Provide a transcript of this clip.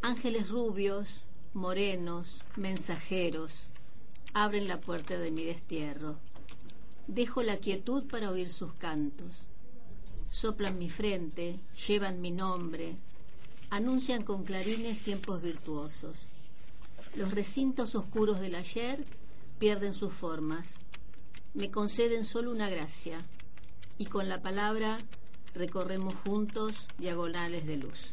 Ángeles rubios, morenos, mensajeros, abren la puerta de mi destierro. Dejo la quietud para oír sus cantos. Soplan mi frente, llevan mi nombre, anuncian con clarines tiempos virtuosos. Los recintos oscuros del ayer pierden sus formas. Me conceden solo una gracia y con la palabra recorremos juntos diagonales de luz.